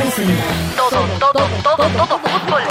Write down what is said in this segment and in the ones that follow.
presenta todo, todo, todo, todo fútbol.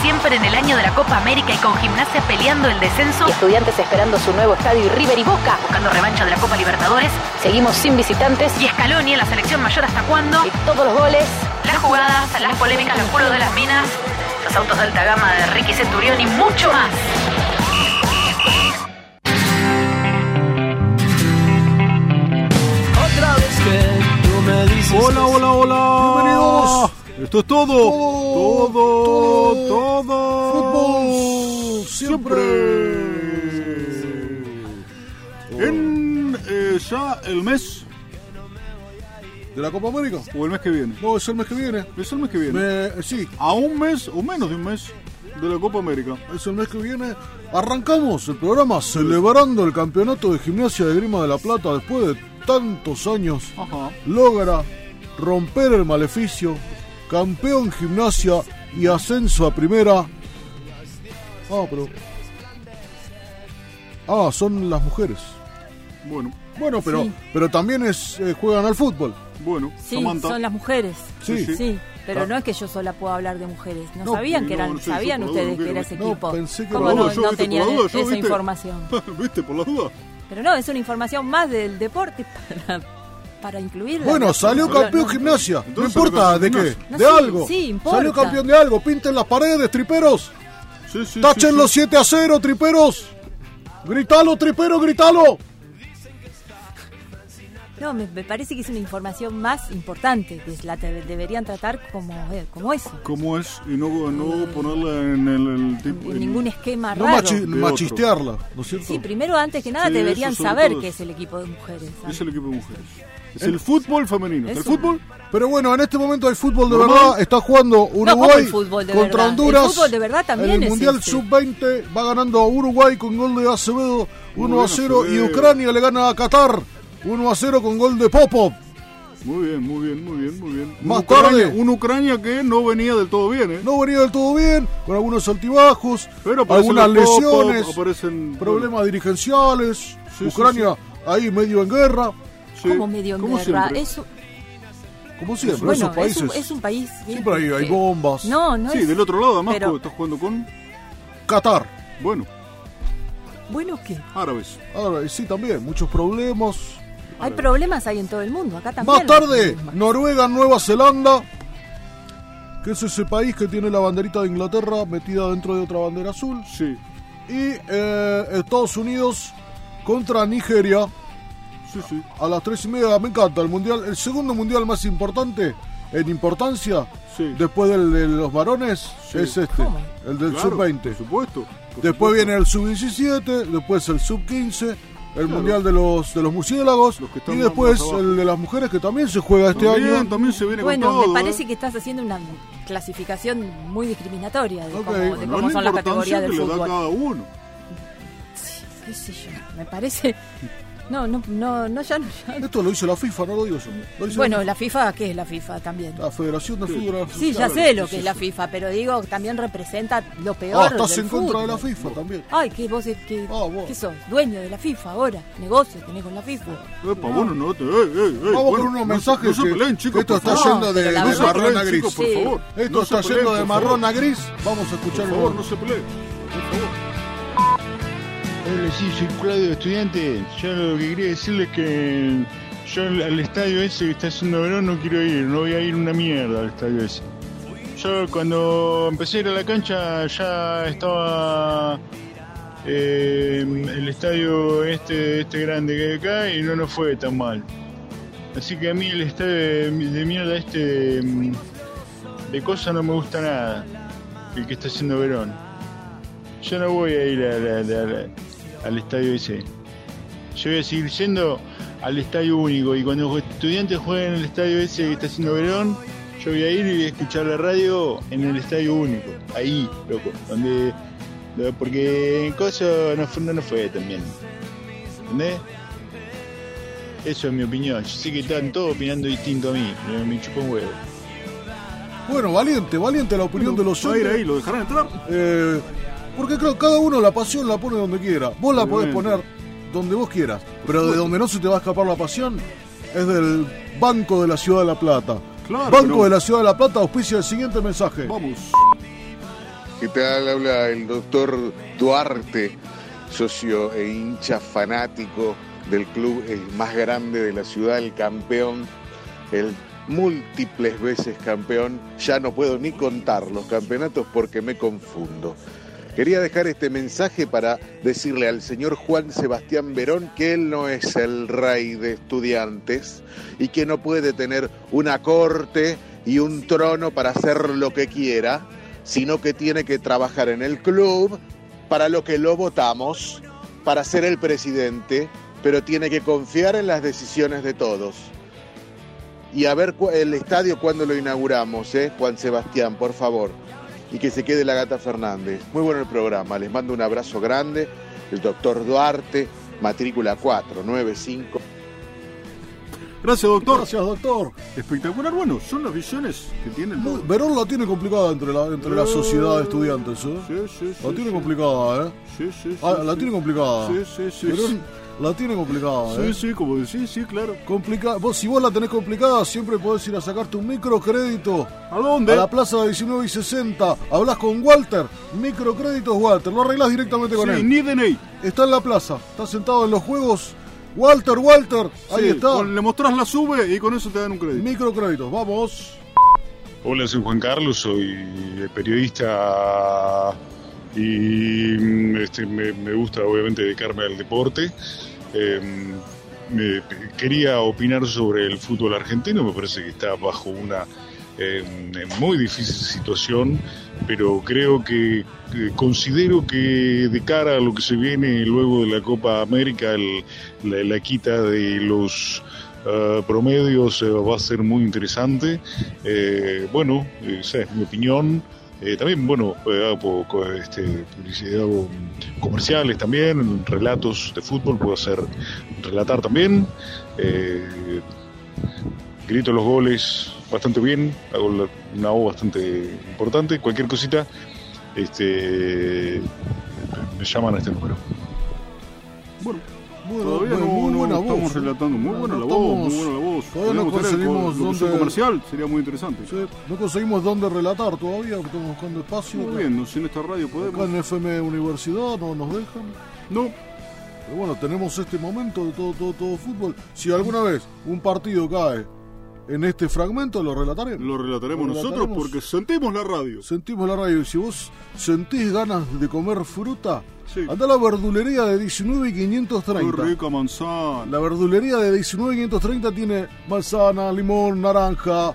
Siempre en el año de la Copa América y con gimnasia peleando el descenso. Estudiantes esperando su nuevo estadio y River y Boca. Buscando revancha de la Copa Libertadores. Seguimos sin visitantes. Y Scaloni en la selección mayor hasta cuándo. Y todos los goles. Las jugadas, las polémicas, los puros de las minas. Los autos de alta gama de Ricky Centurión y mucho más. Esto es todo. Todo, Todo, todo. Fútbol, siempre. En eh, ya el mes ¿De la Copa América? o el mes que viene. No, es el mes que viene. Es el mes que viene. Me- sí, A un mes o menos de un mes de la Copa América. es el mes que viene. Arrancamos el programa celebrando el campeonato de gimnasia de Grima de la Plata después de tantos años. Ajá. Logra romper el maleficio, campeón gimnasia y ascenso a primera. Ah, pero. Ah, son las mujeres. Bueno, Bueno, pero, Sí. pero también es, eh, juegan al fútbol. bueno. Sí, Samantha. son las mujeres. Sí. Sí, pero Ah. no es que yo sola pueda hablar de mujeres. ¿No, No, sabían que eran, no sé, yo sabían la ustedes duda, que era ese no, equipo? pensé que ¿Cómo por la no, duda, yo, viste, tenían la duda, esa viste. información? ¿Viste? Por las dudas. Pero no, es una información más del deporte para, para incluirla. Bueno, No, salió campeón no. gimnasia. No importa de qué, de algo. sí, importa. Salió campeón de algo. Pinten las paredes, triperos. Sí, sí. Tachen sí, los sí. 7 a 0, triperos. Gritalo, tripero, gritalo. No, me, me parece que es una información más importante, que es la te- deberían tratar como, eh, como eso. ¿Cómo es? Y no, no ponerla en el, el tipo. En en- ningún esquema No raro. machi- De machistearla, ¿no es cierto? Sí, primero, antes que nada, Sí, deberían saber que es- el equipo de mujeres. Es el equipo de mujeres. Es el fútbol femenino. Es ¿El un- fútbol? Pero bueno, en este momento hay fútbol de Normal. verdad. Está jugando ¿cómo Uruguay el fútbol de contra verdad? Honduras. El fútbol de verdad también En el es Mundial este. Sub-20 va ganando Uruguay con gol de Acevedo 1 a bien, 0 y. Ucrania le gana a Qatar 1 a 0 con gol de Popov. Muy bien, muy bien, muy bien, muy bien. Más Ucrania- tarde. Una Ucrania que no venía del todo bien, ¿eh? No venía del todo bien, con algunos altibajos, Pero algunas lesiones, aparecen problemas dirigenciales. Sí, Ucrania ahí medio en guerra, Sí, Como medio en como guerra. siempre. Es, un- como siempre, bueno, esos es países. un, es un país. Siempre hay, hay bombas. No, no Sí, es. del otro lado, además, pero- estás jugando con, Qatar. bueno, Bueno, ¿qué? árabes. Ahora, sí, también, muchos problemas. Hay problemas ahí en todo el mundo. Acá también. Más tarde. Noruega, Nueva Zelanda, que es ese país que tiene la banderita de Inglaterra metida dentro de otra bandera azul. Sí, Y eh, Estados Unidos contra Nigeria sí, sí. a las tres y media. Me encanta el mundial, el segundo mundial más importante en importancia Sí. después del de los varones Sí. es este, ¿Cómo? el del Claro, sub-20. Por supuesto. por Después supuesto. viene el sub-17, después el sub-15, el Claro. mundial de los de los murciélagos Los que están y después el de las mujeres que también se juega este También, año. también se viene Bueno, con todo. me parece ¿eh? que estás haciendo una clasificación muy discriminatoria de Ok. cómo, de Bueno, cómo es son la las categorías del que le da fútbol. cada uno. qué sé yo, me parece... No, no, no, no, ya no. ya no. Esto lo dice la FIFA, no lo digo yo. Lo dice Bueno, la, la FIFA, ¿qué es la FIFA también? la Federación de Fútbol. Sí, ya sé lo que es la FIFA, pero digo, también representa lo peor Ah, estás del en contra de la. FIFA también. Ay, que vos, que, Ah, vos. ¿qué sos? Dueño de la FIFA ahora, negocio tenés con la FIFA. Epa, bueno, no te. Ey, ey, ey, Vamos bueno, con unos no mensajes No se que- peleen, chicos. esto está yendo de, la marrón a gris. chicos, por Sí. favor. Esto No está peleen, yendo de marrón a gris. Vamos a escuchar Por favor, no se peleen. Por favor. Hola, sí, soy Claudio Estudiante. Yo lo que quería decirles es que yo al estadio ese que está haciendo Verón no quiero ir, no voy a ir una mierda al estadio ese. Yo cuando empecé a ir a la cancha ya estaba eh, el estadio este, este grande que hay acá y no nos fue tan mal. Así que a mí el estadio de, mierda este de, de cosa no me gusta nada, el que está haciendo Verón. Yo no voy a ir a la- al estadio ese. Yo voy a seguir yendo al estadio único y cuando los estudiantes jueguen en el estadio ese que está haciendo Verón, yo voy a ir y voy a escuchar la radio en el estadio único. Ahí, loco, donde... Porque en cosa no fue, no fue tan bien. ¿Entendés? Eso es mi opinión. Yo sé que están todos opinando distinto a mí. Me, me chupa un huevo. Bueno, valiente, valiente la opinión de los Va a ir oyentes. ahí, ¿lo dejarán entrar? Eh, porque creo que cada uno la pasión la pone donde quiera. Vos la podés poner donde vos quieras. Pero de donde no se te va a escapar la pasión es del Banco de la Ciudad de La Plata. Claro. Banco pero- de la Ciudad de La Plata auspicia el siguiente mensaje. Vamos. ¿Qué tal? Habla el doctor Duarte, socio e hincha fanático del club el más grande de la ciudad, el campeón, el múltiples veces campeón. Ya no puedo ni contar los campeonatos porque me confundo. Quería dejar este mensaje para decirle al señor Juan Sebastián Verón que él no es el rey de estudiantes y que no puede tener una corte y un trono para hacer lo que quiera, sino que tiene que trabajar en el club para lo que lo votamos, para ser el presidente, pero tiene que confiar en las decisiones de todos. Y a ver el estadio cuando lo inauguramos, ¿eh? Juan Sebastián, por favor. Y que se quede la gata Fernández. Muy bueno el programa, les mando un abrazo grande. El doctor Duarte, matrícula 495. Gracias, doctor. Gracias, doctor. Espectacular. Bueno, son las visiones que tiene el doctor. Verón la tiene complicada entre la, entre la sociedad de estudiantes, ¿eh? Sí, sí, sí. La tiene sí. complicada, ¿eh? Sí, sí, sí. Ah, la sí. tiene complicada. Sí, sí, sí. Verón sí. La tiene complicada, Sí, ¿eh? sí, como decís, sí, claro. Complica- vos, si vos la tenés complicada, siempre podés ir a sacarte un microcrédito ¿A dónde? a la plaza 19 y 60. Hablas con Walter, microcréditos Walter, lo arreglás directamente con Sí, él. ni DNI. Está en la plaza, está sentado en los juegos. Walter, Walter, ahí Sí, está. con- le mostrás la sube y con eso te dan un crédito. Microcréditos, vamos. Hola, soy Juan Carlos, soy periodista y mm, este, me, me gusta obviamente dedicarme al deporte. Eh, me- quería opinar sobre el fútbol argentino, me parece que está bajo una eh, muy difícil situación, pero creo que considero que de cara a lo que se viene luego de la Copa América, el- la, quita de los eh, promedios eh, va a ser muy interesante. Eh, bueno, esa es mi opinión. Eh, también, bueno, eh, hago este, publicidad, hago comerciales también, relatos de fútbol, puedo hacer relatar también. Eh, grito los goles bastante bien, hago una voz bastante importante. Cualquier cosita, este, me llaman a este número. Bueno, todavía bueno, muy no buena estamos voz. relatando. Muy buena no la voz, muy estamos- buena la voz. todavía no conseguimos dónde- comercial, sería muy interesante. Sí, no conseguimos dónde relatar todavía, porque estamos buscando espacio. Muy bien, no sé, en esta radio Acá podemos. en FM Universidad no nos dejan. No, Pero bueno, tenemos este momento de todo, todo, todo fútbol. Si alguna vez un partido cae en este fragmento, lo relataremos. lo relataremos Lo nosotros relataremos. porque sentimos la radio. Sentimos la radio. Y si vos sentís ganas de comer fruta, Sí. anda a la verdulería de 19 y Qué 530. rica manzana. La verdulería de 19 y 530 tiene manzana, limón, naranja,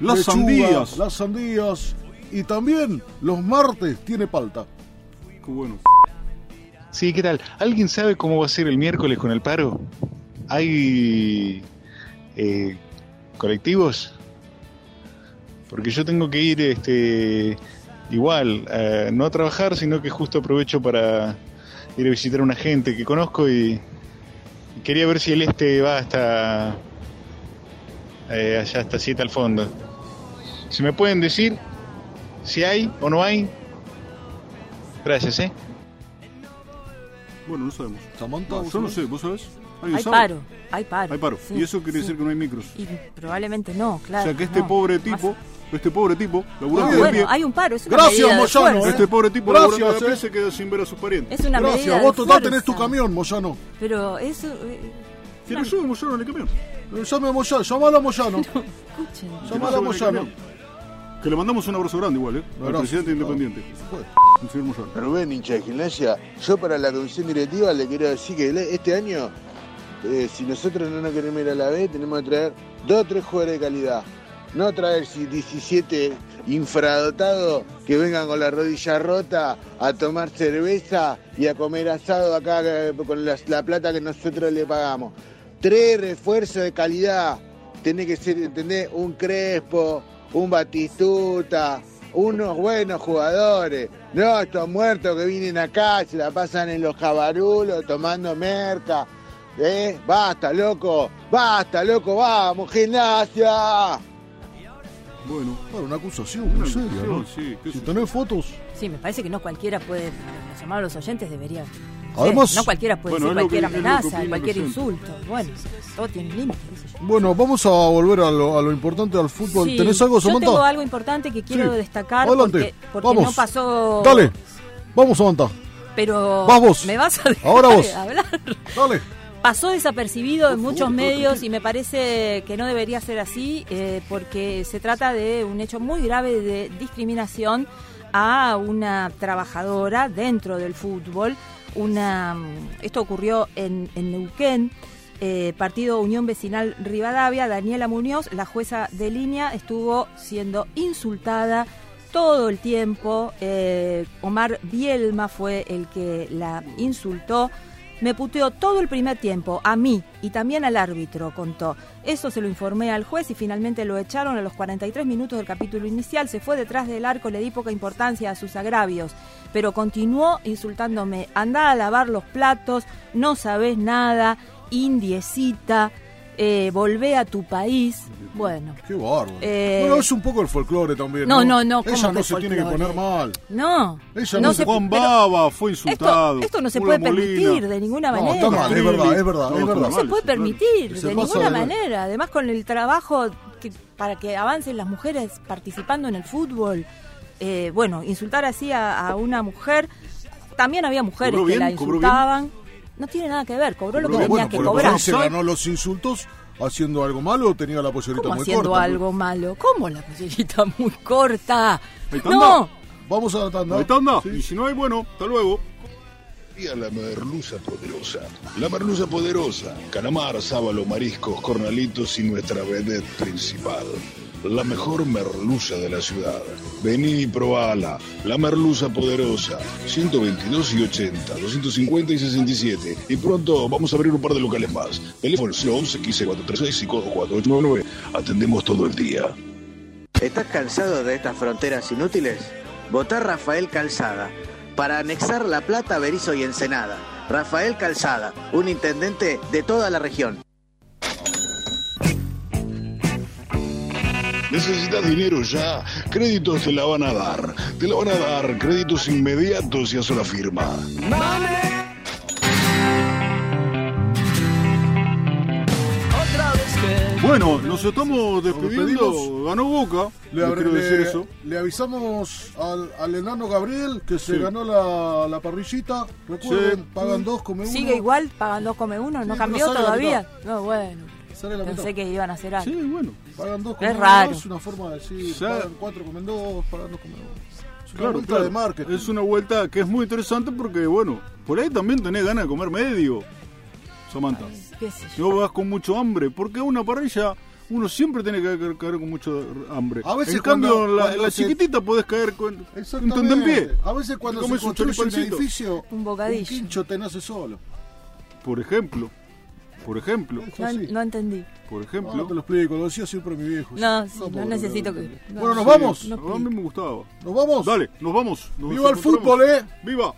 Las lechuga, sandías. las sandías. Y también los martes tiene palta. Qué bueno. Sí, ¿qué tal? ¿Alguien sabe cómo va a ser el miércoles con el paro? ¿Hay eh, colectivos? Porque yo tengo que ir este, igual, eh, no a trabajar, sino que justo aprovecho para ir a visitar a una gente que conozco y, y quería ver si el este va hasta eh, allá hasta 7 al fondo. Si me pueden decir si hay o no hay. Gracias, ¿eh? Bueno, no sabemos. Samantha, No, ¿vos yo no sé, ¿vos sabés? ¿Alguien Hay paro, hay paro. Hay paro. Sí, y eso quiere sí. decir que no hay micros. Y probablemente no, claro. o sea que este no. pobre Más- tipo, este pobre tipo, Ah, laburando de bueno, pie, hay un paro, es una Gracias, medida de Moyano. ¿eh? este pobre tipo Gracias, laburando de pie eh. se queda sin ver a sus parientes. Es una medida Gracias, de vos total tenés tu camión, Moyano. Pero eso... eh, ¿Quién una- ayuda Moyano en el camión? Eh, Llame a Moyano, llamalo a Moyano. Escuchen. Llamalo a Moyano. Que le mandamos un abrazo grande igual, ¿eh? Al presidente independiente. Rubén, hincha de gimnasia, yo para la comisión directiva le quiero decir que este año, eh, si nosotros no nos queremos ir a la B, tenemos que traer dos o tres jugadores de calidad. No traer si- 17 infradotados que vengan con la rodilla rota a tomar cerveza y a comer asado acá eh, con la, la plata que nosotros le pagamos. Tres refuerzos de calidad. Tiene que ser, ¿entendés? Un Crespo, un Batistuta, unos buenos jugadores. No estos muertos que vienen acá, se la pasan en los jabarulos tomando merca. ¿Eh? Basta, loco. Basta, loco. Vamos, gimnasia. Bueno, bueno, una acusación una muy seria, ¿no? sí, Si yo. tenés fotos, Sí, me parece que no cualquiera puede llamar a los oyentes, debería Además, no cualquiera puede Bueno, decir cualquier que amenaza, cualquier insulto. Bueno, todo tiene límites. bueno, vamos a volver a lo, a lo importante del fútbol. Sí, ¿Tenés algo, Yo Samantha? tengo algo importante que quiero Sí. destacar Adelante. porque, porque Vamos. no pasó. Dale, vamos, Samantha. Pero. Vas vos. ¿Me vas a dejar Ahora vos. hablar? Dale. Pasó desapercibido en muchos medios y me parece que no debería ser así eh, porque se trata de un hecho muy grave de discriminación a una trabajadora dentro del fútbol. Una, mm, esto ocurrió en, en Neuquén, eh, partido Unión Vecinal Rivadavia. Daniela Muñoz, la jueza de línea, estuvo siendo insultada todo el tiempo. Eh, Omar Bielma fue el que la insultó. Me puteó todo el primer tiempo, a mí y también al árbitro, contó. Eso se lo informé al juez y finalmente lo echaron a los 43 minutos del capítulo inicial. Se fue detrás del arco, le di poca importancia a sus agravios, pero continuó insultándome. Andá a lavar los platos, no sabés nada, indiecita, eh, volvé a tu país. Bueno, Qué bárbaro. Eh, bueno, es un poco el folclore también. No, No, no, no, ¿cómo Ella no se tiene que poner mal. no. Ella no no se Juan pero- Baba fue insultado. Esto, esto no se puede permitir de ninguna No, manera. está mal, es verdad, es verdad, No, es verdad. No se puede permitir Se de ninguna de- manera. Además, con el trabajo que, para que avancen las mujeres participando en el fútbol, eh, bueno, insultar así a, a una mujer. También había mujeres ¿Cobró que bien? la ¿Cobró insultaban. No tiene nada que ver, cobró lo que No, tenía bueno, que cobrar. se ganó los insultos haciendo algo malo o tenía la pollerita ¿Cómo muy haciendo corta. algo malo? ¿Cómo la pollerita muy corta? No. Vamos a la tanda. Ahí está, anda. Sí. Y si no hay, bueno, hasta luego. Y a la merluza poderosa. La merluza poderosa. Calamar, sábalo, mariscos, cornalitos y nuestra vedette principal. La mejor merluza de la ciudad. Vení y probala. La merluza poderosa. 122 y 80, 250 y 67. Y pronto vamos a abrir un par de locales más. Teléfono 11 15 436 y codo 4899. Atendemos todo el día. ¿Estás cansado de estas fronteras inútiles? Votá Rafael Calzada para anexar La Plata, Berizo y Ensenada. Rafael Calzada, un intendente de toda la región. ¿Necesitas dinero ya? Créditos te la van a dar. Te la van a dar. Créditos inmediatos y a sola firma. Otra vez que Bueno, nos estamos despidiendo. despedimos. Ganó Boca. Le, Le, quiero le- decir eso. le avisamos al, al enano Gabriel que se Sí. ganó la, la parrillita. Recuerden, Sí. pagan dos, come uno. sigue igual, pagan dos come uno, no Sí, cambió la todavía. No, bueno, Sale la mitad. pensé que iban a hacer algo. Sí, bueno. Pagan dos, Es comen raro. dos. Es una forma de decir, pagan cuatro, comen dos, pagan dos, comen dos. Es una Claro, vuelta claro. de marketing. Es una vuelta que es muy interesante porque, bueno, por ahí también tenés ganas de comer medio, Samantha. ¿Qué sé Si yo? vos vas con mucho hambre, porque una parrilla uno siempre tiene que caer, caer con mucho hambre. A veces en cambio, cuando- la, cuando en la se- chiquitita podés caer con un tentempié. A veces cuando se construye un edificio, Un bocadillo. un quincho te nace solo. Por ejemplo, por ejemplo, No, no entendí. por No, ejemplo. te lo explico, lo decía siempre mi viejo. No, sí, no puedo necesito que- no. Bueno, nos Sí. vamos. No a mí me gustaba. Nos vamos. Dale, nos vamos. Nos Viva el fútbol, eh. ¡Viva!